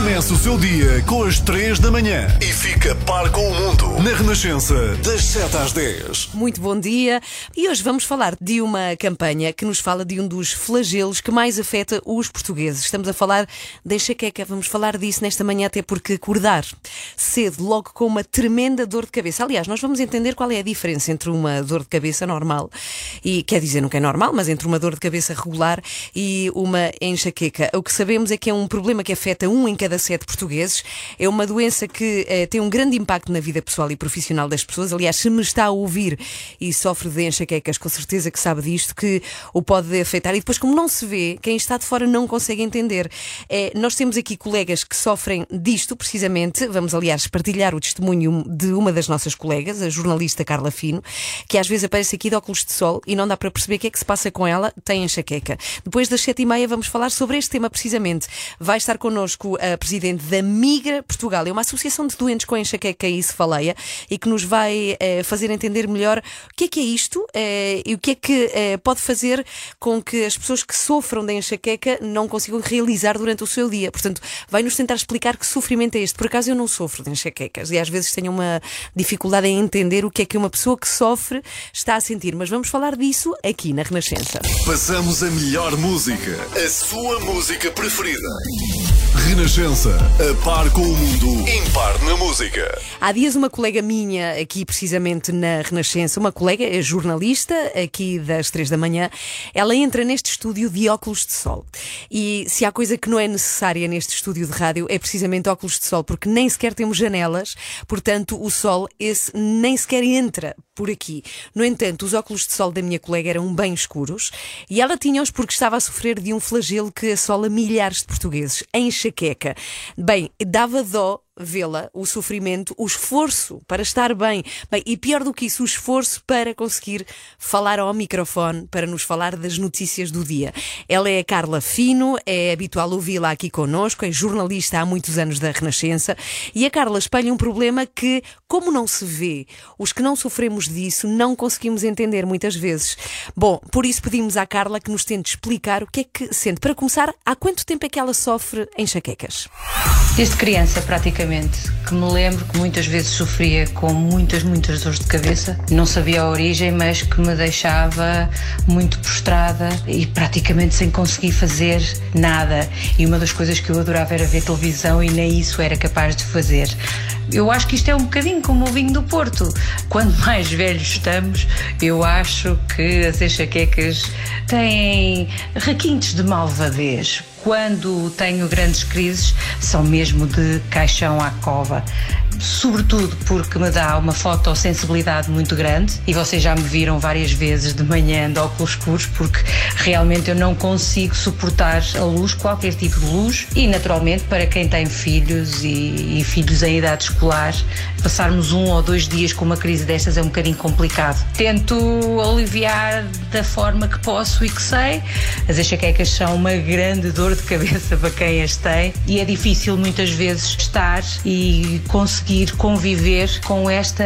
Começa o seu dia com as 3 da manhã e fica par com o mundo na Renascença, das 7 às 10. Muito bom dia. E hoje vamos falar de uma campanha que nos fala de um dos flagelos que mais afeta os portugueses. Estamos a falar da enxaqueca. Vamos falar disso nesta manhã, até porque acordar cedo, logo com uma tremenda dor de cabeça. Aliás, nós vamos entender qual é a diferença entre uma dor de cabeça normal e, quer dizer, nunca é normal, mas entre uma dor de cabeça regular e uma enxaqueca. O que sabemos é que é um problema que afeta um em cada sete portugueses. É uma doença que eh, tem um grande impacto na vida pessoal e profissional das pessoas. Aliás, se me está a ouvir e sofre de enxaquecas, com certeza que sabe disto, que o pode afetar. E depois, como não se vê, quem está de fora não consegue entender. Eh, nós temos aqui colegas que sofrem disto, precisamente. Vamos, aliás, partilhar o testemunho de uma das nossas colegas, a jornalista Carla Fino, que às vezes aparece aqui de óculos de sol e não dá para perceber o que é que se passa com ela, tem enxaqueca. Depois das sete e meia vamos falar sobre este tema precisamente. Vai estar connosco a presidente da Migra Portugal. É uma associação de doentes com enxaqueca e cefaleia e que nos vai eh, fazer entender melhor o que é que é isto eh, e o que é que eh, pode fazer com que as pessoas que sofram da enxaqueca não consigam realizar durante o seu dia. Portanto, vai nos tentar explicar que sofrimento é este. Por acaso eu não sofro de enxaquecas e às vezes tenho uma dificuldade em entender o que é que uma pessoa que sofre está a sentir. Mas vamos falar disso aqui na Renascença. Passamos a melhor música, a sua música preferida. Renascença, a par com o mundo, impar na música. Há dias uma colega minha, aqui precisamente na Renascença, uma colega, é jornalista, aqui das três da manhã, ela entra neste estúdio de óculos de sol. E se há coisa que não é necessária neste estúdio de rádio é precisamente óculos de sol, porque nem sequer temos janelas, portanto o sol esse nem sequer entra por aqui. No entanto, os óculos de sol da minha colega eram bem escuros e ela tinha-os porque estava a sofrer de um flagelo que assola milhares de portugueses, a enxaqueca. Bem, dava dó vê-la, o sofrimento, o esforço para estar bem. Bem, e pior do que isso, o esforço para conseguir falar ao microfone, para nos falar das notícias do dia. Ela é a Carla Fino, é habitual ouvi-la aqui connosco, é jornalista há muitos anos da Renascença, e a Carla espelha um problema que, como não se vê, os que não sofremos disso não conseguimos entender muitas vezes. Bom, por isso pedimos à Carla que nos tente explicar o que é que sente. Para começar, há quanto tempo é que ela sofre enxaquecas? Desde criança, praticamente, que me lembro que muitas vezes sofria com muitas, muitas dores de cabeça. Não sabia a origem, mas que me deixava muito prostrada e praticamente sem conseguir fazer nada. E uma das coisas que eu adorava era ver televisão e nem isso era capaz de fazer. Eu acho que isto é um bocadinho como o vinho do Porto. Quanto mais velhos estamos, eu acho que as enxaquecas têm requintes de malvadez quando tenho grandes crises, são mesmo de caixão à cova. Sobretudo porque me dá uma fotossensibilidade muito grande e vocês já me viram várias vezes de manhã de óculos escuros porque realmente eu não consigo suportar a luz, qualquer tipo de luz e naturalmente para quem tem filhos e, e filhos em idade escolar, passarmos um ou dois dias com uma crise destas é um bocadinho complicado. Tento aliviar da forma que posso e que sei. As enxaquecas são uma grande dor de cabeça para quem as tem e é difícil muitas vezes estar e conseguir conviver com esta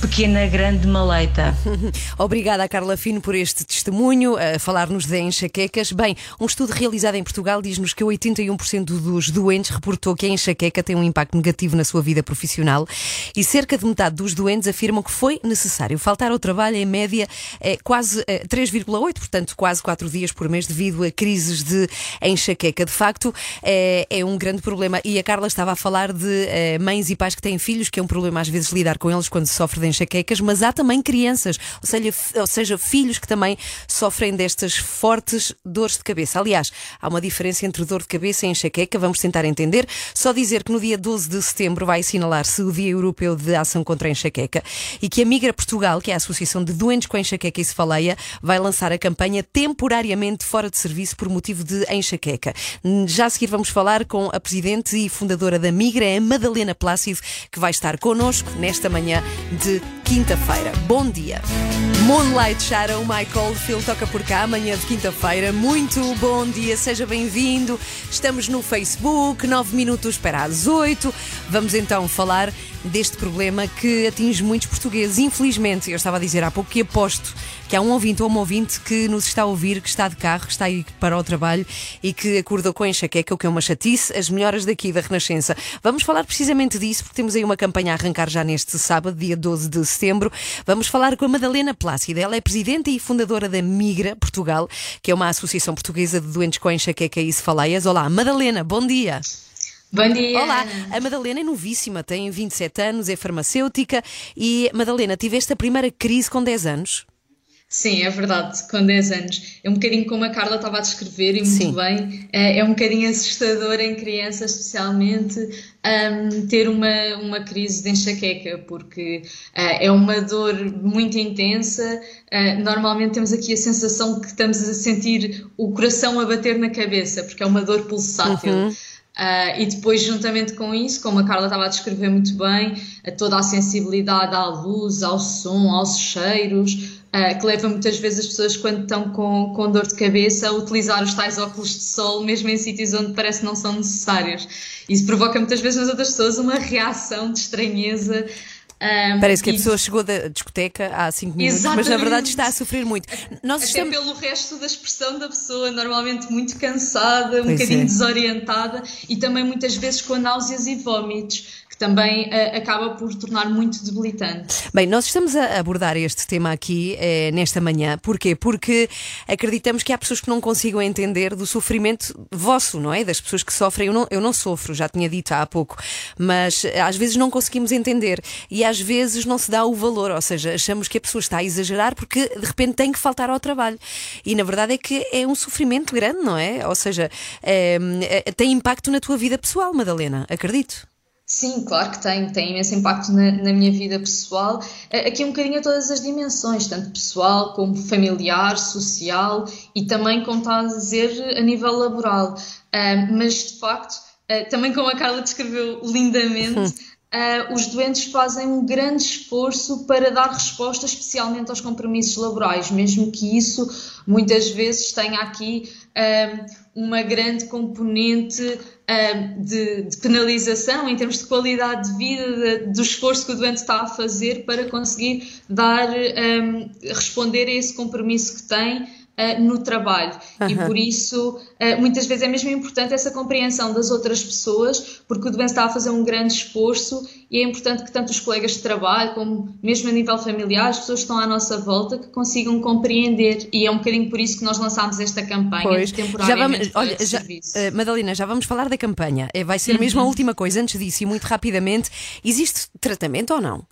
pequena grande maleita. Obrigada, Carla Fino, por este testemunho, a falar-nos de enxaquecas. Bem, um estudo realizado em Portugal diz-nos que 81% dos doentes reportou que a enxaqueca tem um impacto negativo na sua vida profissional e cerca de metade dos doentes afirmam que foi necessário faltar ao trabalho em média é, quase é, 3,8, portanto quase 4 dias por mês devido a crises de enxaqueca. De facto, é, é um grande problema e a Carla estava a falar de é, mães e pais que têm filhos, que é um problema às vezes lidar com eles quando se sofre de enxaquecas, mas há também crianças, ou seja, ou seja, filhos que também sofrem destas fortes dores de cabeça. Aliás, há uma diferença entre dor de cabeça e enxaqueca, vamos tentar entender. Só dizer que no dia 12 de setembro vai assinalar-se o Dia Europeu de Ação contra a Enxaqueca e que a Migra Portugal, que é a Associação de Doentes com Enxaqueca e Cefaleia, vai lançar a campanha temporariamente fora de serviço por motivo de enxaqueca. Já a seguir vamos falar com a presidente e fundadora da Migra, a Madalena Plácido, que vai estar connosco nesta manhã de quinta-feira. Bom dia. Moonlight Shadow, Michael Phil toca por cá, amanhã de quinta-feira. Muito bom dia, seja bem-vindo. Estamos no Facebook, 9 minutos para as 8. Vamos então falar deste problema que atinge muitos portugueses. Infelizmente, eu estava a dizer há pouco que aposto que há um ouvinte ou uma ouvinte que nos está a ouvir, que está de carro, que está aí para o trabalho e que acordou com enxaqueca, o que é uma chatice, as melhoras daqui da Renascença. Vamos falar precisamente disso, porque temos aí uma campanha a arrancar já neste sábado, dia 12 de setembro. Vamos falar com a Madalena Plácida. Ela é presidenta e fundadora da Migra Portugal, que é uma associação portuguesa de doentes com enxaqueca e cefaleias. Olá, Madalena, bom dia. Bom dia. Olá, a Madalena é novíssima, tem 27 anos, é farmacêutica e, Madalena, tiveste a primeira crise com 10 anos? Sim, é verdade, com 10 anos. É um bocadinho como a Carla estava a descrever e muito Sim. bem. É, é um bocadinho assustador em crianças, especialmente, um, ter uma, uma crise de enxaqueca, porque uh, é uma dor muito intensa. Uh, normalmente temos aqui a sensação que estamos a sentir o coração a bater na cabeça, porque é uma dor pulsátil. Uhum. Uh, e depois, juntamente com isso, como a Carla estava a descrever muito bem, toda a sensibilidade à luz, ao som, aos cheiros, Uh, que leva muitas vezes as pessoas, quando estão com, com dor de cabeça, a utilizar os tais óculos de sol, mesmo em sítios onde parece que não são necessários. Isso provoca muitas vezes nas outras pessoas uma reação de estranheza. Um, ah, Parece que a pessoa chegou da discoteca há 5 minutos, Exatamente. mas na verdade está a sofrer muito. Nós Até estamos... pelo resto da expressão da pessoa, normalmente muito cansada, um pois bocadinho é. desorientada e também muitas vezes com náuseas e vômitos também uh, acaba por tornar muito debilitante. Bem, nós estamos a abordar este tema aqui eh, nesta manhã. Porquê? Porque acreditamos que há pessoas que não consigam entender do sofrimento vosso, não é? Das pessoas que sofrem. Eu não, eu não sofro, já tinha dito há pouco, mas eh, às vezes não conseguimos entender e às vezes não se dá o valor, ou seja, achamos que a pessoa está a exagerar porque de repente tem que faltar ao trabalho. E na verdade é que é um sofrimento grande, não é? Ou seja, é, tem impacto na tua vida pessoal, Madalena, acredito. Sim, claro que tem, tem imenso impacto na, na, minha vida pessoal. Aqui um bocadinho a todas as dimensões, tanto pessoal como familiar, social e também, como está a dizer, a nível laboral. Uh, mas de facto, uh, também como a Carla descreveu lindamente, uh, os doentes fazem um grande esforço para dar resposta, especialmente aos compromissos laborais, mesmo que isso muitas vezes tenha aqui uma grande componente de, de, penalização em termos de qualidade de vida, de, do esforço que o doente está a fazer para conseguir dar, um, responder a esse compromisso que tem uh, no trabalho. Uhum. E por isso, uh, muitas vezes é mesmo importante essa compreensão das outras pessoas, porque o doente está a fazer um grande esforço e é importante que tanto os colegas de trabalho, como mesmo a nível familiar, as pessoas que estão à nossa volta, que consigam compreender. E é um bocadinho por isso que nós lançámos esta campanha pois. Já vamos, olha, já, uh, Madalena, já vamos falar da campanha. Vai ser mesmo a última coisa. Antes disso, e muito rapidamente, existe tratamento ou não?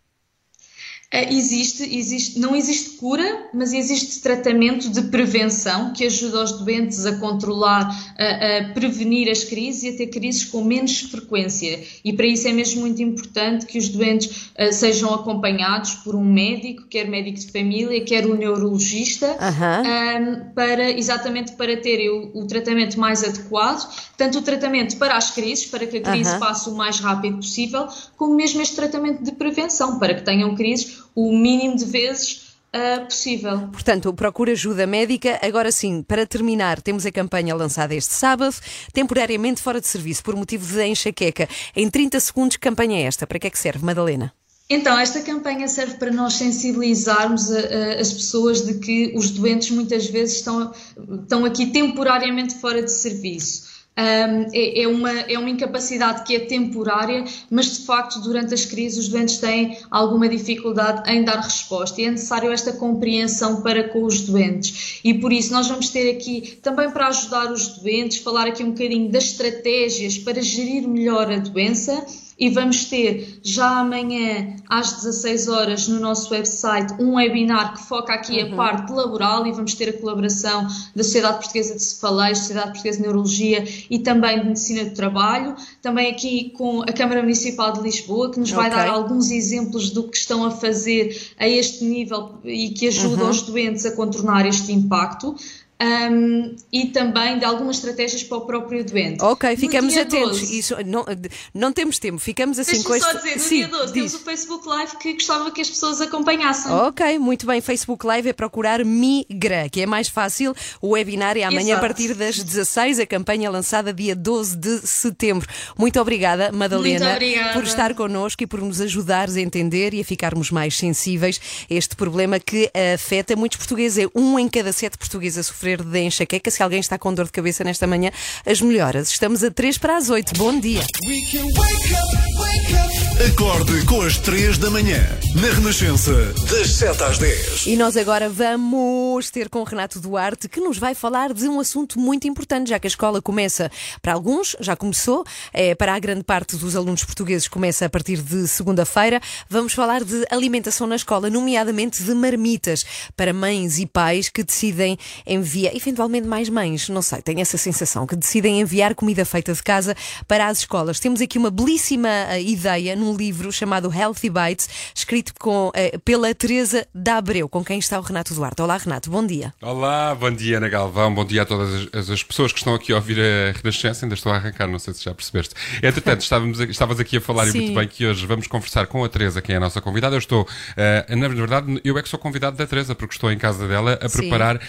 Eh, existe, existe, não existe cura, mas existe tratamento de prevenção que ajuda os doentes a controlar, a, a, prevenir as crises e a ter crises com menos frequência. E para isso é mesmo muito importante que os doentes uh, sejam acompanhados por um médico, quer médico de família, quer o um neurologista, um, ehm, para, exatamente para terem o, o, tratamento mais adequado, tanto o tratamento para as crises, para que a crise passe o mais rápido possível, como mesmo este tratamento de prevenção, para que tenham crises o mínimo de vezes uh, possível. Portanto, procura ajuda médica. Agora sim, para terminar, temos a campanha lançada este sábado, temporariamente fora de serviço por motivo de enxaqueca. Em 30 segundos, campanha é esta. Para que é que serve, Madalena? Então, esta campanha serve para nós sensibilizarmos a, a, as pessoas de que os doentes muitas vezes estão, estão aqui temporariamente fora de serviço é, é, uma, é uma incapacidade que é temporária, mas de facto durante as crises os doentes têm alguma dificuldade em dar resposta e é necessário esta compreensão para com os doentes. E por isso nós vamos ter aqui, também para ajudar os doentes, falar aqui um bocadinho das estratégias para gerir melhor a doença e vamos ter já amanhã às 16 horas no nosso website um webinar que foca aqui uhum. a parte laboral e vamos ter a colaboração da Sociedade Portuguesa de Cefaleiros, Sociedade Portuguesa de Neurologia e também de Medicina do Trabalho, também aqui com a Câmara Municipal de Lisboa que nos vai okay. dar alguns exemplos do que estão a fazer a este nível e que ajuda uhum. os doentes a contornar este impacto. Um, e também de algumas estratégias para o próprio doente. Ok, ficamos atentos. 12, Isso, não, não temos tempo, ficamos assim com só dizer, no Sim, dia 12 diz. temos o Facebook Live que gostava que as pessoas acompanhassem. Ok, muito bem. Facebook Live é procurar Migra, que é mais fácil. O webinar é amanhã Exato. a partir das 16, a campanha lançada dia 12 de setembro. Muito obrigada, Madalena, muito obrigada. por estar connosco e por nos ajudares a entender e a ficarmos mais sensíveis a este problema que afeta muitos portugueses. É um em cada sete portugueses a sofrer de enxaqueca. Se alguém está com dor de cabeça nesta manhã, as melhoras. Estamos a 3 para as 8. Bom dia. Acorde com as 3 da manhã, na Renascença, das 7 às 10. E nós agora vamos ter com o Renato Duarte, que nos vai falar de um assunto muito importante, já que a escola começa, para alguns, já começou, é, para a grande parte dos alunos portugueses começa a partir de segunda-feira. Vamos falar de alimentação na escola, nomeadamente de marmitas, para mães e pais que decidem enviar, eventualmente mais mães, não sei, tenho essa sensação, que decidem enviar comida feita de casa para as escolas. Temos aqui uma belíssima uh, ideia num livro chamado Healthy Bites, escrito com, uh, pela Teresa da Abreu, com quem está o Renato Duarte. Olá, Renato, bom dia. Olá, bom dia, Ana Galvão, bom dia a todas as, as pessoas que estão aqui a ouvir a Renascença. Ainda estou a arrancar, não sei se já percebeste. Entretanto, estávamos, estavas aqui a falar Sim. e muito bem que hoje vamos conversar com a Teresa, quem é a nossa convidada. Eu estou, uh, na verdade, eu é que sou convidado da Teresa, porque estou em casa dela a Sim. preparar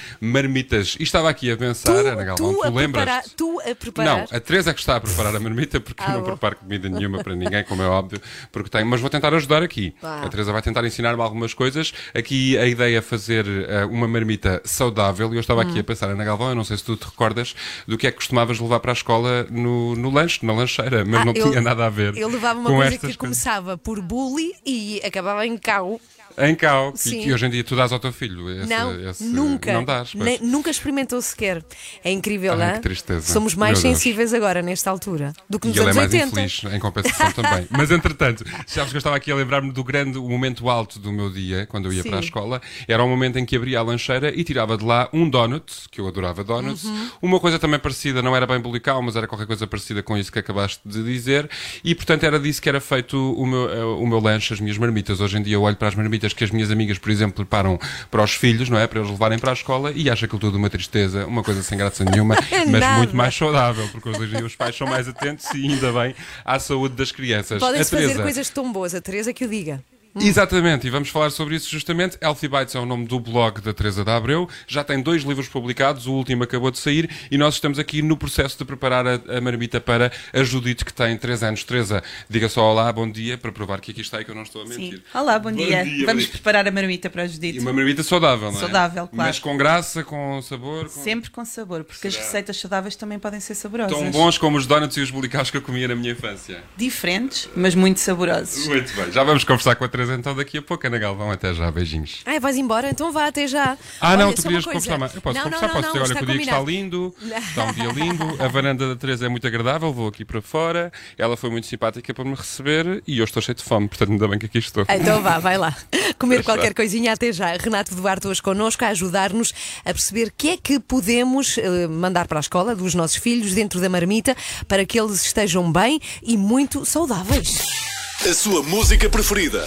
marmitas. E estava aqui a pensar, tu, Ana Galvão, tu, tu lembras? Tu a preparar? Não, a Teresa é que está a preparar a marmita, porque ah, eu não preparo comida nenhuma para ninguém, como é óbvio, porque tenho, mas vou tentar ajudar aqui. A Teresa vai tentar ensinar-me algumas coisas. Aqui a ideia é fazer uh, uma marmita saudável, e eu estava hum. aqui a pensar, Ana Galvão, eu não sei se tu te recordas do que é que costumavas levar para a escola no, no lanche, na lancheira, mas ah, não eu, tinha nada a ver. Eu levava uma coisa que coisas. começava por bully e acabava em cau. Em cal, que, que, hoje em dia tu dás ao teu filho. Esse, não, esse, nunca. Não dás, Nem, nunca experimentou sequer. É incrível, não é? Tristeza. Somos mais Meu sensíveis Deus. agora, nesta altura, do que nos e anos ele é mais 80. infeliz, em compensação também. Mas, entretanto, sabes que eu estava aqui a lembrar-me do grande momento alto do meu dia, quando eu ia Sim. para a escola. Era o momento em que abria a lancheira e tirava de lá um donut, que eu adorava donuts. Uhum. Uma coisa também parecida, não era bem bulical, mas era qualquer coisa parecida com isso que acabaste de dizer. E, portanto, era disso que era feito o meu, eh, o meu lanche, as minhas marmitas. Hoje em dia eu olho para as marmitas que as minhas amigas, por exemplo, preparam para os filhos, não é? Para eles levarem para a escola e acha aquilo tudo uma tristeza, uma coisa sem graça nenhuma, mas Nada. muito mais saudável, porque hoje em dia os pais são mais atentos e ainda bem à saúde das crianças. Podem fazer coisas tão boas, a Teresa que o diga. Hum. Exatamente, e vamos falar sobre isso justamente. Healthy Bites é o nome do blog da Teresa da Abreu, já tem dois livros publicados, o último acabou de sair e nós estamos aqui no processo de preparar a, a marmita para a Judite, que tem 3 anos. Teresa, diga só olá, bom dia, para provar que aqui está e que eu não estou a mentir. Sim. Olá, bom, bom dia. dia. Vamos preparar a marmita para a Judite. E uma marmita saudável, não é? Saudável, claro. Mas com graça, com sabor? Com... Sempre com sabor, porque Será? as receitas saudáveis também podem ser saborosas. Tão bons como os donuts e os bolicaus que eu comia na minha infância. Diferentes, mas muito saborosos. Muito bem, já vamos conversar com a Teresa então daqui a pouco. Ana Galvão, até já, beijinhos. Ai, vais embora? Então vá, até já. Ah, olha, não, tu querias conversar mais. Eu posso não, conversar, não, não, posso dizer, olha, que o dia está lindo, está um dia lindo, a varanda da Teresa é muito agradável, vou aqui para fora, ela foi muito simpática para me receber e eu estou cheio de fome, portanto, ainda bem que aqui estou. Então vá, vai lá. Comer qualquer coisinha até já. Renato Duarte hoje connosco a ajudar-nos a perceber o que é que podemos uh, mandar para a escola dos nossos filhos dentro da marmita para que eles estejam bem e muito saudáveis. A sua música preferida.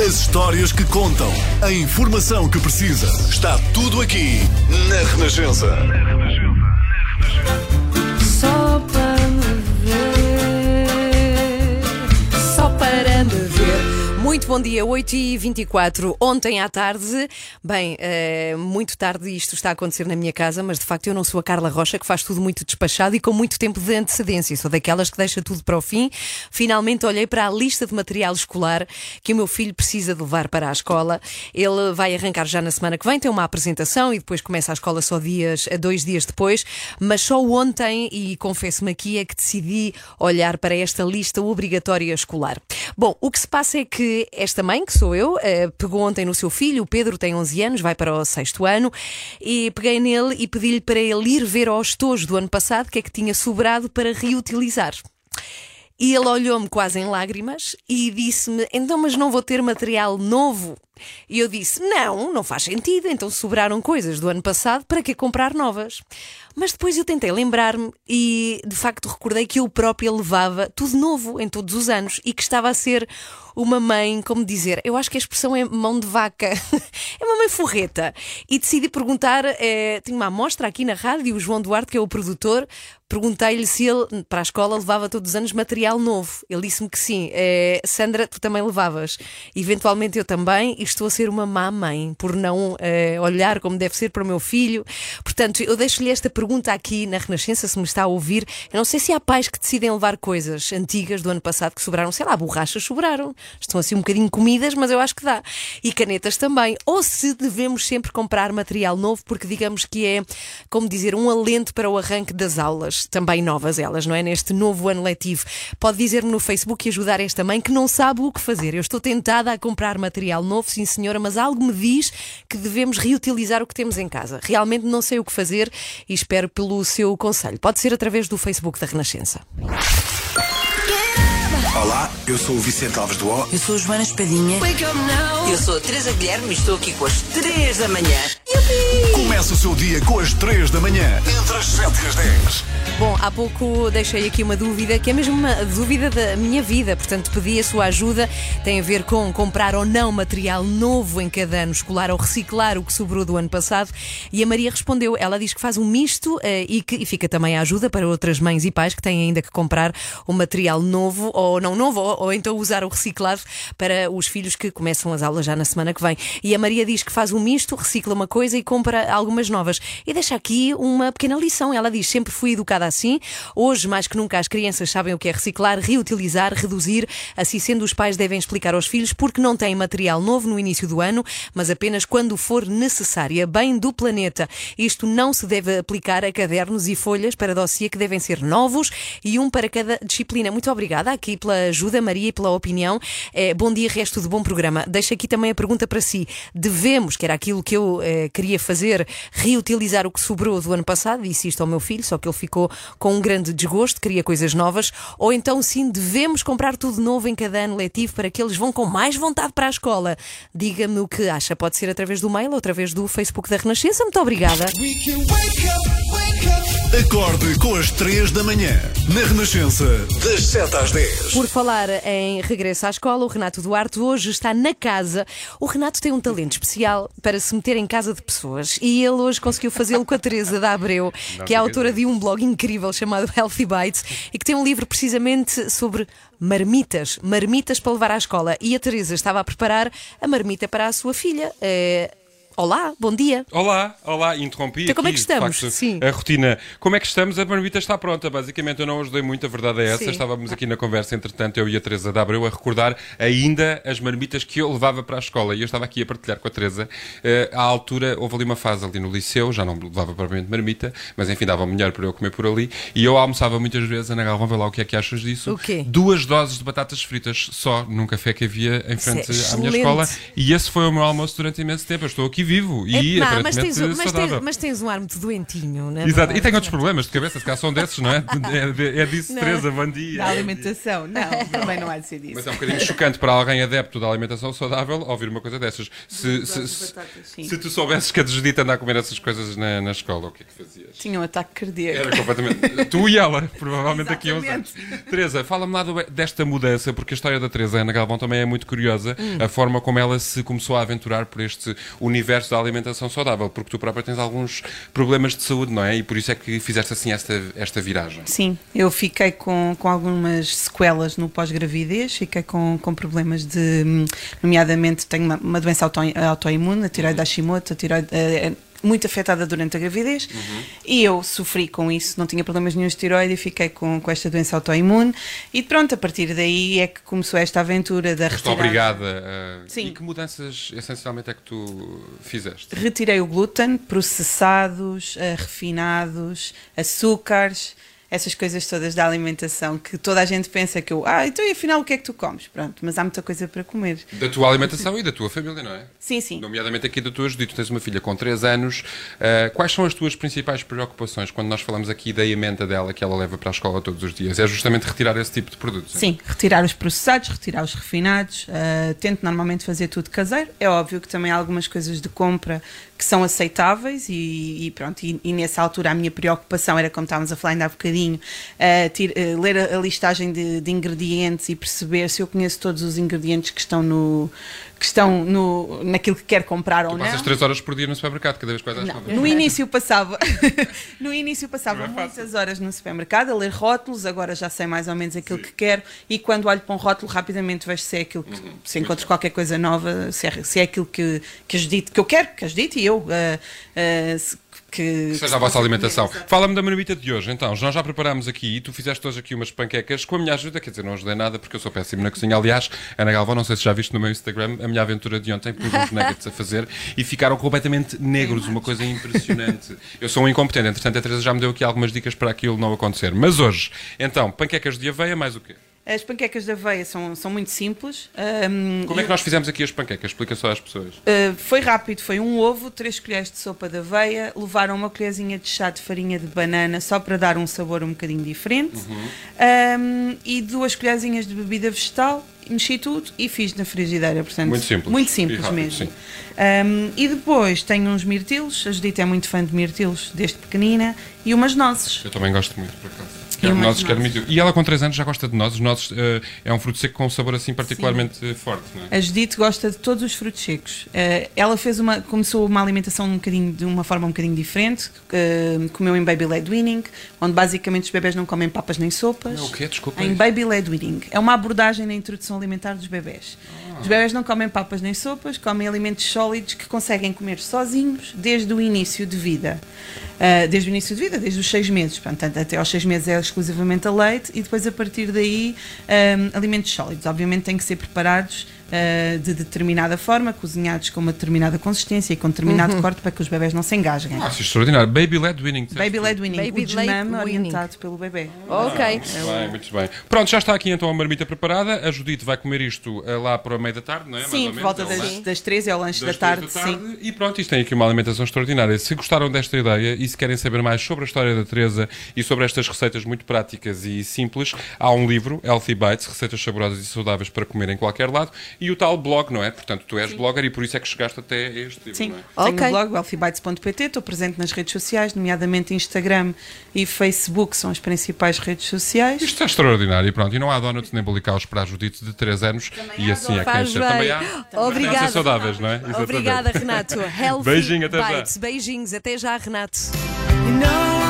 As histórias que contam, a informação que precisa. Está tudo aqui na Renascença. Só para me ver. Só para me ver. Muito bom dia, 8h24. Ontem à tarde, bem, é, muito tarde isto está a acontecer na minha casa, mas de facto eu não sou a Carla Rocha que faz tudo muito despachado e com muito tempo de antecedência. Sou daquelas que deixa tudo para o fim. Finalmente olhei para a lista de material escolar que o meu filho precisa de levar para a escola. Ele vai arrancar já na semana que vem, tem uma apresentação e depois começa a escola só dias, dois dias depois. Mas só ontem, e confesso-me aqui, é que decidi olhar para esta lista obrigatória escolar. Bom, o que se passa é que esta mãe, que sou eu, eh, pegou ontem no seu filho, o Pedro tem 11 anos, vai para o sexto ano, e peguei nele e pedi-lhe para ele ir ver aos tojos do ano passado que é que tinha sobrado para reutilizar. E ele olhou-me quase em lágrimas e disse-me: Então, mas não vou ter material novo? E eu disse: Não, não faz sentido. Então sobraram coisas do ano passado, para que comprar novas? Mas depois eu tentei lembrar-me e de facto recordei que eu própria levava tudo novo em todos os anos e que estava a ser uma mãe, como dizer, eu acho que a expressão é mão de vaca, é uma mãe forreta. E decidi perguntar, é, tinha uma amostra aqui na rádio, o João Duarte, que é o produtor, perguntei-lhe se ele para a escola levava todos os anos material novo. Ele disse-me que sim. É, Sandra, tu também levavas. Eventualmente eu também, estou a ser uma má mãe por não é, olhar como deve ser para o meu filho. Portanto, eu deixo-lhe esta pergunta aqui na Renascença, se me está a ouvir. Eu não sei se há pais que decidem levar coisas antigas do ano passado que sobraram, sei lá, borrachas sobraram. Estão assim um bocadinho comidas, mas eu acho que dá. E canetas também. Ou se devemos sempre comprar material novo, porque digamos que é, como dizer, um alento para o arranque das aulas também novas elas, não é? Neste novo ano letivo. Pode dizer-me no Facebook e ajudar esta mãe que não sabe o que fazer. Eu estou tentada a comprar material novo, sim senhora, mas algo me diz que devemos reutilizar o que temos em casa. Realmente não sei o que fazer e espero pelo seu conselho. Pode ser através do Facebook da Renascença. Olá, eu sou o Vicente Alves do O. Eu sou a Joana Espadinha. Eu sou a Teresa Guilherme e estou aqui com as 3 da manhã. Começa o seu dia com as 3 da manhã, entre as 7 e as 10. Bom, há pouco deixei aqui uma dúvida, que é mesmo uma dúvida da minha vida, portanto pedi a sua ajuda. Tem a ver com comprar ou não material novo em cada ano escolar ou reciclar o que sobrou do ano passado. E a Maria respondeu, ela diz que faz um misto eh, e que e fica também a ajuda para outras mães e pais que têm ainda que comprar o material novo ou não novo, ou, ou então usar o reciclado para os filhos que começam as aulas já na semana que vem. E a Maria diz que faz um misto, recicla uma coisa e compra algumas novas. E deixa aqui uma pequena lição. Ela diz: sempre fui educada assim. Hoje, mais que nunca, as crianças sabem o que é reciclar, reutilizar, reduzir. Assim sendo, os pais devem explicar aos filhos porque não têm material novo no início do ano, mas apenas quando for necessária, bem do planeta. Isto não se deve aplicar a cadernos e folhas para dossiê que devem ser novos e um para cada disciplina. Muito obrigada aqui pela ajuda, Maria, e pela opinião. É, bom dia, resto de bom programa. Deixo aqui também a pergunta para si. Devemos, que era aquilo que eu eh, queria fazer, reutilizar o que sobrou do ano passado? Disse isto ao meu filho, só que ele ficou com um grande desgosto, queria coisas novas. Ou então, sim, devemos comprar tudo novo em cada ano letivo para que eles vão com mais vontade para a escola? Diga-me o que acha. Pode ser através do mail ou através do Facebook da Renascença. Muito obrigada. Acorde com as 3 da manhã, na Renascença, das 7 às 10. Por falar em regresso à escola, o Renato Duarte hoje está na casa. O Renato tem um talento especial para se meter em casa de pessoas e ele hoje conseguiu fazê-lo com a Teresa da Abreu, que é autora de um blog incrível chamado Healthy Bites e que tem um livro precisamente sobre marmitas, marmitas para levar à escola. E a Teresa estava a preparar a marmita para a sua filha. É... Olá, bom dia. Olá, olá, interrompi. Então, como é aqui, que estamos? facto, Sim. A rotina. Como é que estamos? A marmita está pronta. Basicamente, eu não ajudei muito, a verdade é essa. Sim. Estávamos aqui na conversa, entretanto, eu e a Teresa da Abreu a recordar ainda as marmitas que eu levava para a escola. E eu estava aqui a partilhar com a Teresa. Eh, à altura, houve ali uma fase ali no liceu, já não levava propriamente marmita, mas enfim, dava melhor para eu comer por ali. E eu almoçava muitas vezes, Ana Galvão, vê lá o que é que achas disso. O quê? Duas doses de batatas fritas só num café que havia em frente Isso é à minha escola. E esse foi o meu almoço durante imenso tempo. Eu estou aqui vivo. E Epá, mas, aparentemente tens, mas, tens, mas tens um ar muito doentinho, não é? Exato, verdade? e tenho outros problemas de cabeça, se calhar são desses, não é? É, é disso, Não. Teresa, bom dia. Da alimentação, não, também não há de ser disso. Mas é um bocadinho chocante para alguém adepto da alimentação saudável ouvir uma coisa dessas. Se, se, se, se tu soubesses que a desdita anda a comer essas coisas na, na escola, o que é que fazias? Tinha um ataque cardíaco. Era completamente. Tu e ela, provavelmente aqui a uns anos. Teresa, fala-me lá do- desta mudança, porque a história da Teresa Ana Galvão também é muito curiosa, Hum. a forma como ela se começou a aventurar por este universo da alimentação saudável, porque tu própria tens alguns problemas de saúde, não é? E por isso é que fizeste assim esta, esta viragem. Sim, eu fiquei com, com algumas sequelas no pós-gravidez, fiquei com, com problemas de, hum, nomeadamente, tenho uma, uma doença auto, autoimune, a tiroide Hashimoto, a tiroide. Muito afetada durante a gravidez e eu sofri com isso, não tinha problemas nenhum de tiroide e fiquei com, com esta doença autoimune e pronto, a partir daí é que começou esta aventura da Estou retirada. obrigada. a- Sim. E que mudanças essencialmente é que tu fizeste? Retirei o glúten, processados, eh, refinados, açúcares essas coisas todas da alimentação que toda a gente pensa que eu, ah, então e afinal o que é que tu comes? Pronto, mas há muita coisa para comer. Da tua alimentação e da tua família, não é? Sim, sim. Nomeadamente aqui da tua Judite, tens uma filha com 3 anos. Uh, quais são as tuas principais preocupações quando nós falamos aqui da emenda dela que ela leva para a escola todos os dias? É justamente retirar esse tipo de produtos? Sim, sim retirar os processados, retirar os refinados. Uh, tento normalmente fazer tudo caseiro. É óbvio que também há algumas coisas de compra que são aceitáveis e, e pronto, e, e, nessa altura a minha preocupação era, como estávamos a falar ainda há bocadinho, uh, tir, uh, ler a, a listagem de, de, ingredientes e perceber se eu conheço todos os ingredientes que estão no que estão no, naquilo que quer comprar tu ou não. Passas 3 horas por dia no supermercado, cada vez que vais às. No início passava, no início passava é muitas horas no supermercado a ler rótulos, agora já sei mais ou menos aquilo Sim. que quero e quando olho para um rótulo rapidamente vejo se é aquilo que, uhum. se encontro qualquer coisa nova, se é, se é aquilo que, que dito que eu quero, que dito e eu. Uh, uh, que, que seja a vossa alimentação. Fala-me da marmita de hoje, então. Nós já preparámos aqui e tu fizeste hoje aqui umas panquecas com a minha ajuda, quer dizer, não ajudei nada porque eu sou péssimo na cozinha. Aliás, Ana Galvão, não sei se já viste no meu Instagram a minha aventura de ontem, pus uns nuggets a fazer e ficaram completamente negros, uma coisa impressionante. Eu sou um incompetente, entretanto a Teresa já me deu aqui algumas dicas para aquilo não acontecer. Mas hoje, então, panquecas de aveia, mais o quê? As panquecas de aveia são, são muito simples. Um, Como é que nós fizemos aqui as panquecas? Explica só às pessoas. Uh, foi rápido, foi um ovo, três colheres de sopa de aveia, levaram uma colherzinha de chá de farinha de banana só para dar um sabor um bocadinho diferente uhum. um, e duas colherzinhas de bebida vegetal mexi tudo e fiz na frigideira. Portanto, muito simples. Muito simples rápido, mesmo. Um, e depois tenho uns mirtilos, a Judite é muito fã de mirtilos desde pequenina, e umas nozes. Eu também gosto muito, por acaso. Quer nozes, quer E ela com 3 anos já gosta de nozes. Nozes uh, é um fruto seco com um sabor assim particularmente Sim. forte. Não é? A Judite gosta de todos os frutos secos. Uh, ela fez uma, começou uma alimentação um bocadinho, de uma forma um bocadinho diferente. Uh, comeu em Baby Led Weaning, onde basicamente os bebés não comem papas nem sopas. Não, o quê? Desculpa. Em Baby Led Weaning. É uma abordagem na introdução alimentar dos bebés. Ah. Os bebés não comem papas nem sopas, comem alimentos sólidos que conseguem comer sozinhos desde o início de vida. Uh, desde o início de vida, desde os seis meses. Portanto, até aos seis meses é exclusivamente a leite e depois a partir daí um, ah, alimentos sólidos. Obviamente têm que ser preparados uh, de determinada forma, cozinhados com uma determinada consistência e com determinado uhum. corte para que os bebés não se engasguem. Ah, isso é extraordinário. Baby led winning. Baby led winning. Baby o desmame orientado pelo bebê. Ok. Ah, muito bem, muito bem. Pronto, já está aqui então a marmita preparada. A Judite vai comer isto uh, lá para o meio da tarde, não é? Sim, por volta é das, das 13 é o lanche da tarde, da tarde. Sim. E pronto, isto tem aqui uma alimentação extraordinária. Se gostaram desta ideia e se querem saber mais sobre a história da Teresa e sobre estas receitas muito práticas e simples, há um livro, Healthy Bites, receitas saborosas e saudáveis para comer em qualquer lado, e o tal blog não é? Portanto, tu és Sim. blogger e por isso é que chegaste até este livro, Sim. não é? Tenho okay. o blog, wealthybites.pt, estou presente nas redes sociais, nomeadamente Instagram e Facebook, são as principais redes sociais. Isto é extraordinário e pronto, e não há donuts nem bolicaus para a Judite de 3 anos também e assim é que tem Também há. Obrigada. saudáveis, não é? Exatamente. Obrigada, Renato. Healthy Beijinho, até Bites. já. Beijinhos, até já, Renato. You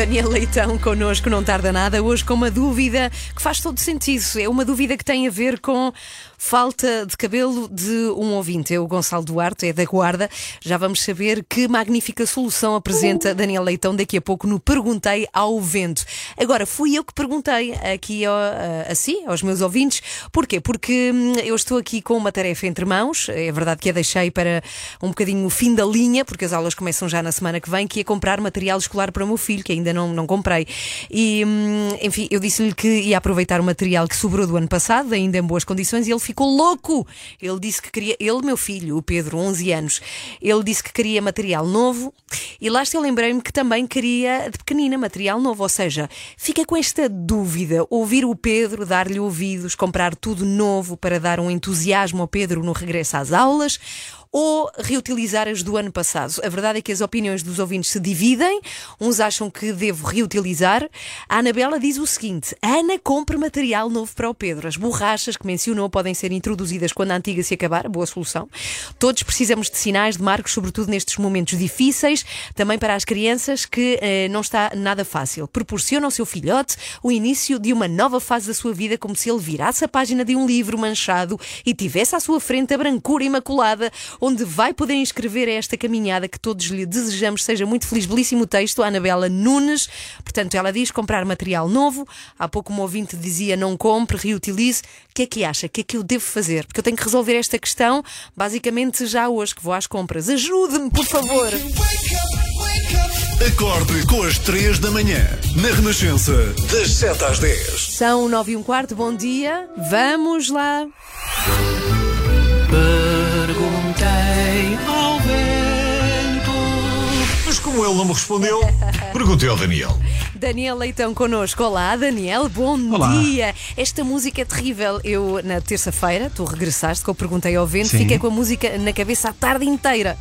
Daniel Leitão connosco, não tarda nada, hoje com uma dúvida que faz todo sentido. É uma dúvida que tem a ver com falta de cabelo de um ouvinte. É o Gonçalo Duarte, é da Guarda. Já vamos saber que magnífica solução apresenta Daniel Leitão daqui a pouco no Perguntei ao Vento. Agora, fui eu que perguntei aqui a, a si, aos meus ouvintes. Porquê? Porque hum, eu estou aqui com uma tarefa entre mãos. É verdade que a deixei para um bocadinho o fim da linha, porque as aulas começam já na semana que vem, que é comprar material escolar para o meu filho, que ainda não, não comprei. E, hum, enfim, eu disse-lhe que ia aproveitar o material que sobrou do ano passado, ainda em boas condições, e ele ficou louco. Ele disse que queria, ele, meu filho, o Pedro, 11 anos, ele disse que queria material novo e lá eu lembrei-me que também queria de pequenina material novo. Ou seja, fica com esta dúvida: ouvir o Pedro, dar-lhe ouvidos, comprar tudo novo para dar um entusiasmo ao Pedro no regresso às aulas ou reutilizar as do ano passado. A verdade é que as opiniões dos ouvintes se dividem. Uns acham que devo reutilizar. A Anabela diz o seguinte: Ana compra material novo para o Pedro. As borrachas que mencionou podem ser introduzidas quando a antiga se acabar. Boa solução. Todos precisamos de sinais, de marcos, sobretudo nestes momentos difíceis. Também para as crianças que eh, não está nada fácil. Proporciona ao seu filhote o início de uma nova fase da sua vida, como se ele virasse a página de um livro manchado e tivesse à sua frente a brancura imaculada onde vai poder inscrever esta caminhada que todos lhe desejamos seja muito feliz. Belíssimo texto, a Anabela Nunes. Portanto, ela diz comprar material novo. Há pouco um ouvinte dizia não compre, reutilize. O que é que acha? O que é que eu devo fazer? Porque eu tenho que resolver esta questão basicamente já hoje que vou às compras. Ajude-me, por favor. Acorde com as 3 da manhã, na Renascença, das 7 às 10. São 9 e um quarto, bom dia. Vamos lá. Ele não me respondeu, perguntei ao Daniel. Daniel Leitão connosco. Olá, Daniel, bom Olá. dia. Esta música é terrível. Eu, na terça-feira, tu regressaste, que eu perguntei ao vento, Sim. fiquei com a música na cabeça a tarde inteira.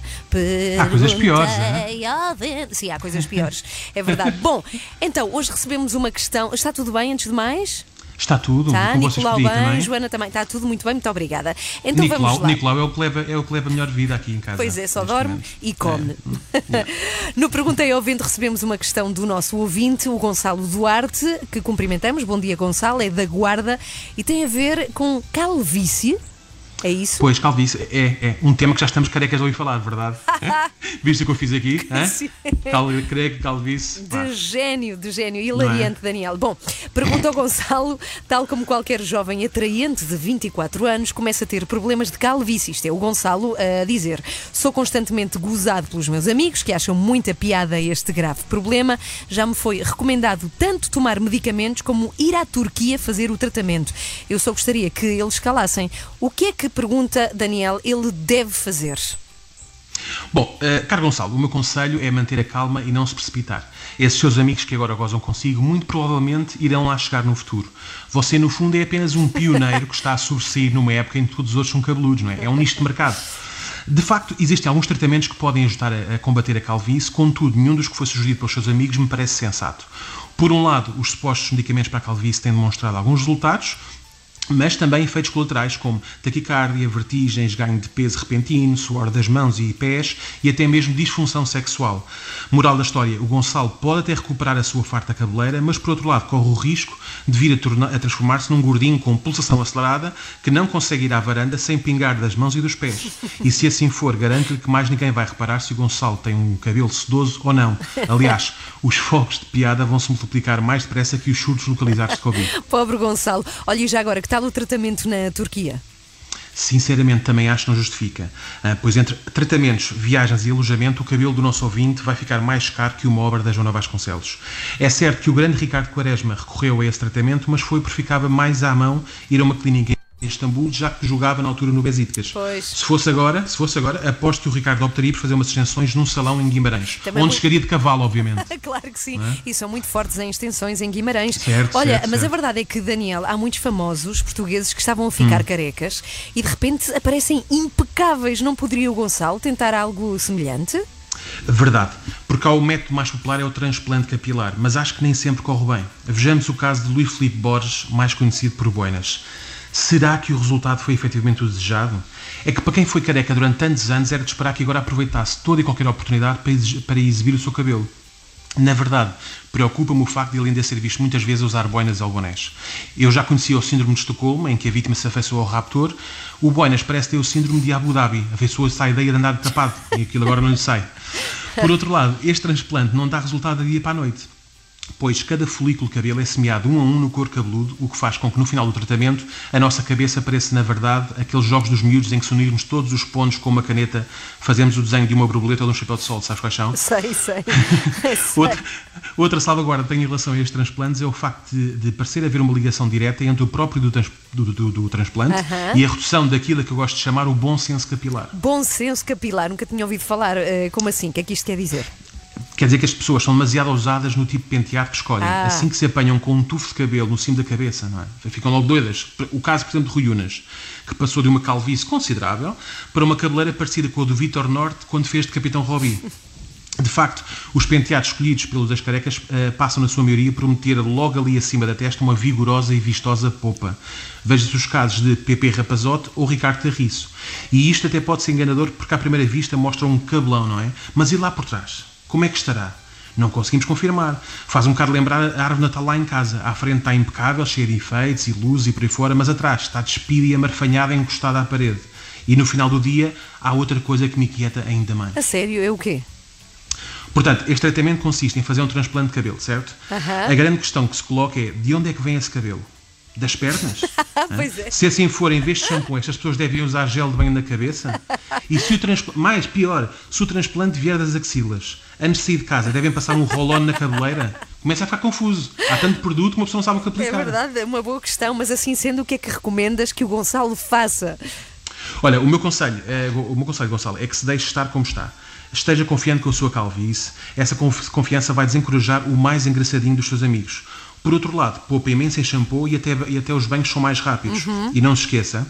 Há coisas piores, Perguntei ao vento. Sim, há coisas piores. É verdade. bom, então, hoje recebemos uma questão. Está tudo bem, antes de mais? Está tudo, Está, com vocês Nicolau aí bem, também. Joana também. Está tudo muito bem, muito obrigada. Então vamos Nicolau, lá. Nicolau é o, que leva, é o que leva a melhor vida aqui em casa. Pois é, só dorme momento. e come. no Perguntei ao Vento recebemos uma questão do nosso ouvinte, o Gonçalo Duarte, que cumprimentamos. Bom dia, Gonçalo, é da Guarda e tem a ver com calvície. É isso? Pois, calvície, é, é um tema que já estamos carecas de ouvir falar, verdade? Viste o que eu fiz aqui? Cal, creio que calvície. pá. De gênio, de gênio. é? Hilariante, Daniel. Bom, pergunta ao Gonçalo, tal como qualquer jovem atraente de 24 anos, começa a ter problemas de calvície. Isto é o Gonçalo a dizer. Sou constantemente gozado pelos meus amigos, que acham muita piada este grave problema. Já me foi recomendado tanto tomar medicamentos como ir à Turquia fazer o tratamento. Eu só gostaria que eles calassem. O que é que, pergunta Daniel, ele deve fazer? Bom, uh, caro Gonçalo, o meu conselho é manter a calma e não se precipitar. Esses seus amigos que agora gozam consigo, muito provavelmente irão lá chegar no futuro. Você, no fundo, é apenas um pioneiro que está a sobressair numa época em que todos os outros são cabeludos, não é? É um nicho de mercado. De facto, existem alguns tratamentos que podem ajudar a, a combater a calvície, contudo, nenhum dos que foi sugerido pelos seus amigos me parece sensato. Por um lado, os supostos medicamentos para a calvície têm demonstrado alguns resultados, mas também efeitos colaterais como taquicardia, vertigens, ganho de peso repentino, suor das mãos e pés e até mesmo disfunção sexual. Moral da história, o Gonçalo pode até recuperar a sua farta cabeleira, mas por outro lado corre o risco de vir a, a transformar-se num gordinho com pulsação acelerada que não consegue ir à varanda sem pingar das mãos e dos pés. E se assim for, garanto-lhe que mais ninguém vai reparar se o Gonçalo tem um cabelo sedoso ou não. Aliás, os fogos de piada vão se multiplicar mais depressa que os surtos localizados de Covid. Pobre Gonçalo. Olha, e já agora, que tal o tratamento na Turquia? Sinceramente, também acho que não justifica. Ah, pois entre tratamentos, viagens e alojamento, o cabelo do nosso ouvinte vai ficar mais caro que uma obra da Joana Vasconcelos. É certo que o grande Ricardo Quaresma recorreu a esse tratamento, mas foi porque ficava mais à mão ir a uma clínica em Istambul, já que jogava na altura no Besíticas. Pois. Se fosse agora, se fosse agora, aposto que o Ricardo optaria por fazer umas extensões num salão em Guimarães, Também onde muito- chegaria de cavalo, obviamente. claro que sim. É? E são muito fortes em extensões em Guimarães. Certo, Olha, certo, mas a certo. verdade é que, Daniel, há muitos famosos portugueses que estavam a Hum. ficar carecas e de repente aparecem impecáveis. Não poderia o Gonçalo tentar algo semelhante? Verdade, porque há o método mais popular é o transplante capilar, mas acho que nem sempre corre bem. Vejamos o caso de Luís Filipe Borges, mais conhecido por Boinas. Será que o resultado foi efetivamente o desejado? É que para quem foi careca durante tantos anos era de esperar que agora aproveitasse toda e qualquer oportunidade para exi- para exibir o seu cabelo. Na verdade, preocupa-me o facto de ele ainda ser visto muitas vezes usar boinas ou bonés. Eu já conhecia o síndrome de Estocolmo, em que a vítima se afeiçoou ao raptor. O boinas parece ter o síndrome de Abu Dhabi, afeiçoou-se à ideia de andar de tapado, e aquilo agora não lhe sai. Por outro lado, este transplante não dá resultado da dia para a noite, pois cada folículo de cabelo é semeado um a um no couro cabeludo, o que faz com que no final do tratamento a nossa cabeça pareça, na verdade, aqueles jogos dos miúdos em que se unirmos todos os pontos com uma caneta, fazemos o desenho de uma borboleta ou de um chapéu de sol, sabes quais são? Sei, sei. Outra, outra salvaguarda que tem em relação a estes transplantes é o facto de, de parecer haver uma ligação direta entre o próprio do, trans- do, do- do transplante Aham. e a redução daquilo que eu gosto de chamar o bom senso capilar. Bom senso capilar, nunca tinha ouvido falar. Eh, como assim? O que é que isto quer dizer? Quer dizer que as pessoas são demasiado ousadas no tipo de penteado que escolhem. Ah. Assim que se apanham com um tufo de cabelo no cimo da cabeça, não é? Ficam logo doidas. O caso, por exemplo, de Rui Unas, que passou de uma calvície considerável para uma cabeleira parecida com a do Vitor Norte quando fez de Capitão Robbie. De facto, os penteados escolhidos pelos das carecas eh, passam, na sua maioria, por meter logo ali acima da testa uma vigorosa e vistosa popa. Veja-se os casos de PP Rapazote ou Ricardo Carriço. E isto até pode ser enganador porque, à primeira vista, mostra um cabelão, não é? Mas e lá por trás? Como é que estará? Não conseguimos confirmar. Faz um bocado lembrar a árvore Natal lá em casa. À frente está impecável, cheia de efeitos e luz e por aí fora, mas atrás está despida e amarfanhada encostada à parede. E no final do dia há outra coisa que me inquieta ainda mais. A sério? É o quê? Portanto, este tratamento consiste em fazer um transplante de cabelo, certo? A grande questão que se coloca é de onde é que vem esse cabelo? Das pernas? Pois é. Se assim for, em vez de shampoo, estas pessoas devem usar gel de banho na cabeça? E se o transplante, mais pior, se o transplante vier das axilas, antes de sair de casa, devem passar um roll-on na cabeleira? Começa a ficar confuso. Há tanto produto que uma pessoa não sabe o que É aplicar. verdade, é uma boa questão, mas assim sendo, o que é que recomendas que o Gonçalo faça? Olha, o meu conselho, é, o meu conselho, Gonçalo, é que se deixe estar como está. Esteja confiante com a sua calvície. Essa conf- confiança vai desencorajar o mais engraçadinho dos seus amigos. Por outro lado, poupa imenso em shampoo e até, e até os banhos são mais rápidos. Uhum. E não se esqueça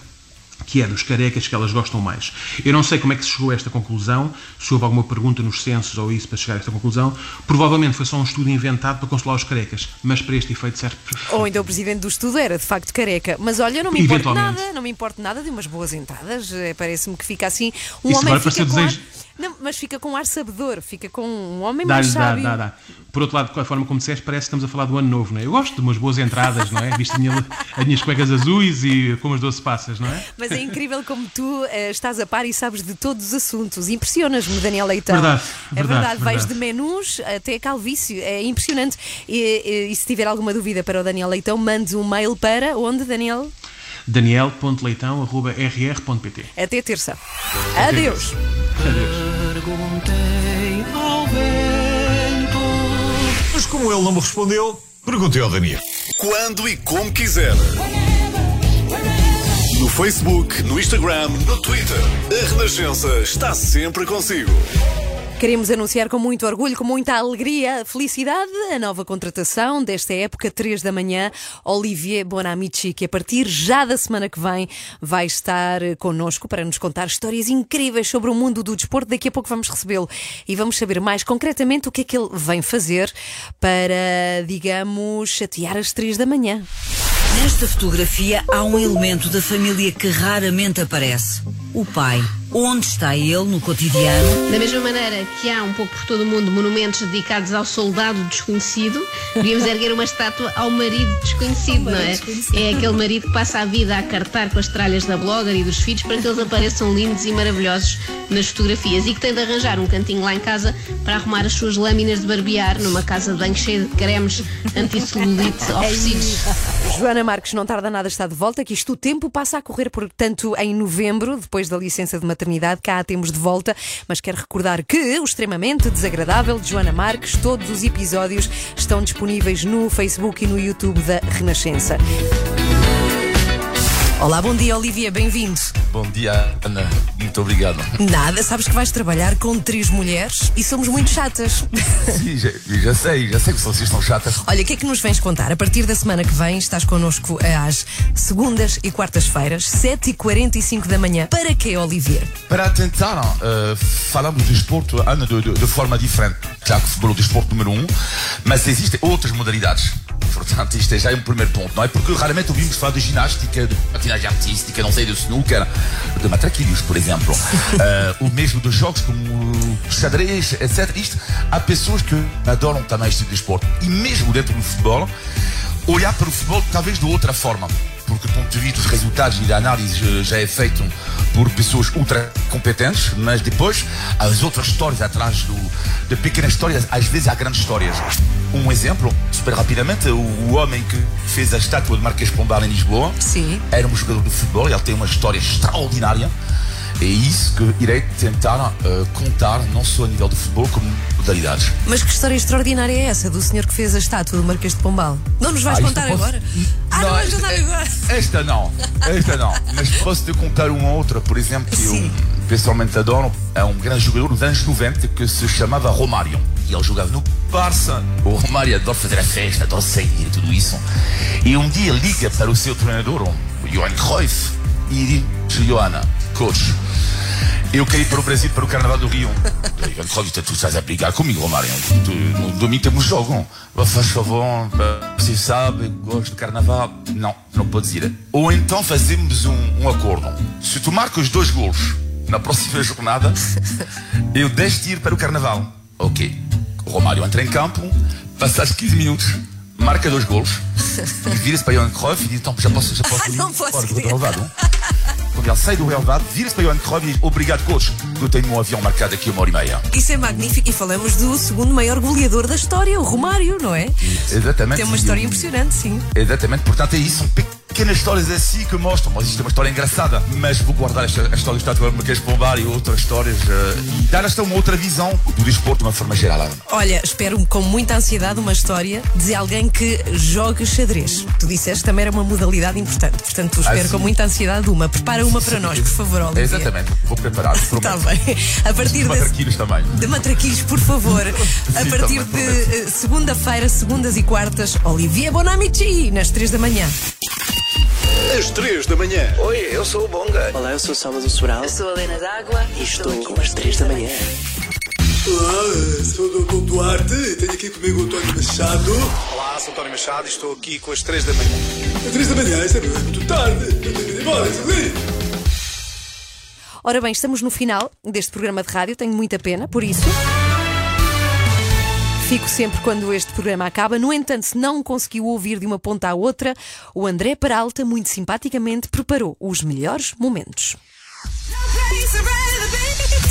que é dos carecas que elas gostam mais. Eu não sei como é que se chegou a esta conclusão, se houve alguma pergunta nos censos ou isso para chegar a esta conclusão. Provavelmente foi só um estudo inventado para consolar os carecas, mas para este efeito serve Ou então o presidente do estudo era de facto careca. Mas olha, não me importa Eventualmente. nada, não me importa nada de umas boas entradas. Eh, Parece-me que fica assim. Um Isso homem fica com ar... Não, mas fica com um ar sabedor, fica com um homem mais Dá-lhe, dá, sábio. dá, dá. Por outro lado, com a forma como disseste, parece que estamos a falar do ano novo, não é? Eu gosto de umas boas entradas, não é? Viste a minha- as minhas cuecas azuis e com as 12 passas, não é? Mas é incrível como tu eh, estás a par e sabes de todos os assuntos. Impressionas-me, Daniel Leitão. Verdade, é verdade, verdade. Vais de menus até calvície. É impressionante. E, e- e se tiver alguma dúvida para o Daniel Leitão, mande um mail para onde, Daniel? daniel.leitão.rr.pt Até terça. Adeus. Perguntei como ele não me respondeu, perguntei ao Daniel. Quando e como quiser. No Facebook, no Instagram, no Twitter. A Renascença está sempre consigo. Queremos anunciar com muito orgulho, com muita alegria, felicidade, a nova contratação desta época, 3 da manhã, Olivier Bonamici, que a partir já da semana que vem vai estar connosco para nos contar histórias incríveis sobre o mundo do desporto. Daqui a pouco vamos recebê-lo e vamos saber mais concretamente o que é que ele vem fazer para, digamos, chatear às 3 da manhã. Nesta fotografia há um elemento da família que raramente aparece: o pai. Onde está ele no cotidiano? Da mesma maneira que há um pouco por todo o mundo monumentos dedicados ao soldado desconhecido, devíamos erguer uma estátua ao marido desconhecido, não é? É aquele marido que passa a vida a cartar com as tralhas da blogger e dos filhos para que eles apareçam lindos e maravilhosos nas fotografias e que tem de arranjar um cantinho lá em casa para arrumar as suas lâminas de barbear numa casa de banho cheia de cremes anti-celulite oferecidos. Joana Marques não tarda nada, está de volta, que isto o tempo passa a correr, portanto, em novembro, depois da licença de maternidade, cá a temos de volta, mas quero recordar que o extremamente desagradável de Joana Marques, todos os episódios estão disponíveis no Facebook e no YouTube da Renascença. Olá, bom dia, Olivia, bem-vindo. Bom dia, Ana. Muito obrigado. Nada, sabes que vais trabalhar com três mulheres e somos muito chatas. Sim, já, já sei, já sei que vocês estão chatas. Olha, o que é que nos vens contar? A partir da semana que vem estás connosco às segundas e quartas-feiras, 7h45 da manhã. Para quê, Olivier? Para tentar uh, falar do desporto Ana, de, de, de forma diferente. Claro que o futebol é o desporto número um, mas existem outras modalidades. Portanto, isto é já um primeiro ponto, não é? Porque raramente ouvimos falar de ginástica, de patinagem artística, não sei, de snooker, de matraquilhos, por exemplo. uh, o mesmo de jogos como xadrez, etc. Isto, há pessoas que adoram também este tipo de desporto. E mesmo dentro do futebol, olhar para o futebol talvez de outra forma. Porque do ponto de vista dos resultados e da análise já é feito por pessoas ultra competentes, mas depois as outras histórias atrás do, de pequenas histórias, às vezes há grandes histórias. Um exemplo, super rapidamente, o, homem que fez a estátua de Marquês de Pombal em Lisboa Sim. era um jogador de futebol, ele tem uma história extraordinária. É isso que irei tentar uh, contar, não só a nível do futebol, como modalidades. Mas que história extraordinária é essa do senhor que fez a estátua do Marquês de Pombal? Não nos vais Ah, contar posso- agora? Ah, não, Não, vais contar agora? Esta não, esta não. Mas posso te contar uma outra, por exemplo, que eu pessoalmente adoro. É um grande jogador dos anos 90 que se chamava Romário. E ele jogava no Barça. O Romário adora fazer a festa, adora sair e tudo isso. E um dia liga para o seu treinador, o Johan Cruyff, e diz: Joana, coach, eu ir para o Brasil para o Carnaval do Rio. Johan Cruyff, tu estás a brigar comigo, Romário. No domingo temos jogo. Faz favor, você sabe, gosto de Carnaval. Não, não podes ir. Ou então fazemos um, um acordo. Se tu marcas dois gols na próxima jornada, eu deixo de ir para o Carnaval. Ok. O Romário entra em campo, passados 15 minutos, marca dois gols, e vira-se para Johan Cruyff e diz: então já posso, já posso ir Não posso estou relevado. quando ele sai do relevado, vira-se para o Anne e diz obrigado, coach, eu tenho um avião marcado aqui uma hora e meia. Isso é magnífico e falamos do segundo maior goleador da história, o Romário, não é? Exatamente. Tem uma história impressionante, sim. Exatamente, portanto é isso, um pequenas histórias assim que mostram, mas isto é uma história engraçada, mas vou guardar esta, a história do Estátua Marquês de Pombar e outras histórias uh, e dar esta uma outra visão do desporto de uma forma geral. Olha, espero com muita ansiedade uma história de alguém que joga xadrez. Tu disseste também era uma modalidade importante, portanto espero assim. com muita ansiedade uma. Prepara uma para nós, por favor, Olivia. Exatamente, vou preparar. Está bem. A partir de matraquilhos também. De matraquilhos, por favor. A partir de eh, segunda-feira, segundas e quartas, Olivia Bonamici, nas três da manhã às 3 da manhã. Oi, eu sou o Bonga. Olá, eu sou o Salvador Sobral. Eu sou a Helena D'Água e estou, estou com as 3 da manhã. Olá, sou o Dr. Duarte e tenho aqui comigo o António Machado. Olá, sou o António Machado e estou aqui com as 3 da manhã. Às 3 da manhã? Isso é muito tarde. Eu tenho que ir embora, Ora bem, estamos no final deste programa de rádio, tenho muita pena por isso. Fico sempre quando este programa acaba. No entanto, se não conseguiu ouvir de uma ponta à outra, o André Peralta, muito simpaticamente, preparou os melhores momentos.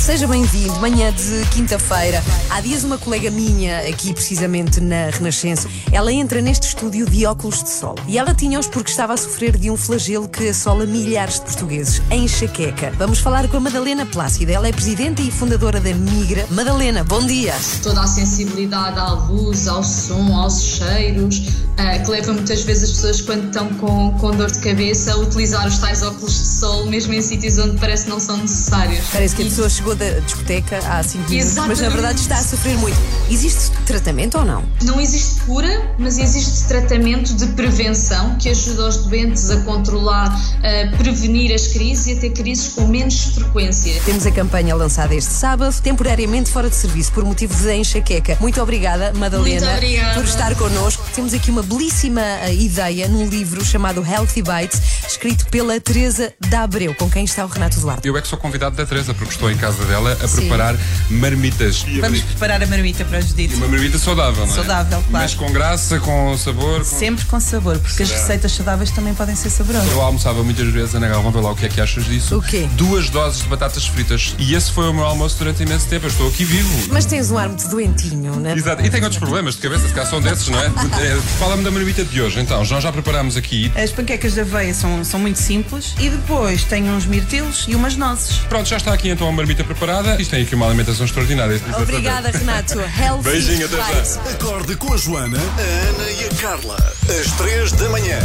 Seja bem-vindo, manhã de quinta-feira. Há dias uma colega minha, aqui precisamente na Renascença, ela entra neste estúdio de óculos de sol. E ela tinha-os porque estava a sofrer de um flagelo que assola milhares de portugueses, a enxaqueca. Vamos falar com a Madalena Plácida. Ela é presidenta e fundadora da Migra. Madalena, bom dia. Toda a sensibilidade à luz, ao som, aos cheiros, uh, que leva muitas vezes as pessoas, quando estão com, com dor de cabeça, a utilizar os tais óculos de sol, mesmo em sítios onde parece que não são necessários. Parece que a pessoa chegou da discoteca há 5 minutos, mas na verdade está a sofrer muito. Existe tratamento ou não? Não existe cura, mas existe tratamento de prevenção que ajuda os doentes a controlar, a prevenir as crises e a ter crises com menos frequência. Temos a campanha lançada este sábado, temporariamente fora de serviço por motivo de enxaqueca. Muito obrigada, Madalena, Muito obrigada. por estar connosco. Temos aqui uma belíssima eh, ideia num livro chamado Healthy Bites, escrito pela Teresa Dabreu, com quem está o Renato Duarte. Eu é que sou convidado da Teresa, porque estou em casa dela a Sim. preparar marmitas. Vamos preparar a marmita para os ditos. Uma marmita saudável, não é? Saudável, claro. Mas com graça, com sabor. Com... Sempre com sabor, porque Será? as receitas saudáveis também podem ser saborosas. Eu almoçava muitas vezes, Ana Galvão, vê lá o que é que achas disso. O quê? Duas doses de batatas fritas. E esse foi o meu almoço durante imenso tempo. Eu estou aqui vivo. Mas tens um ar muito doentinho, não é? Exato. E tenho outros problemas de cabeça, se cá são desses, não é? é Fala-me da marmita de hoje, então. Nós já preparámos aqui. As panquecas de aveia são, são muito simples e depois tenho uns mirtilos e umas nozes. Pronto, já está aqui então a marmita preparada. Isto tem aqui uma alimentação extraordinária. Obrigada, Renato. Healthy Beijinho, até já. Acorde com a Joana, a Ana e a Carla. Às três da manhã.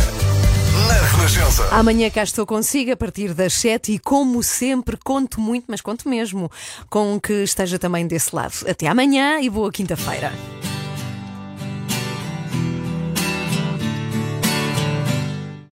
Na Renascença. Amanhã cá estou consigo a partir das 7 e, como sempre, conto muito, mas conto mesmo, com que esteja também desse lado. Até amanhã e boa quinta-feira.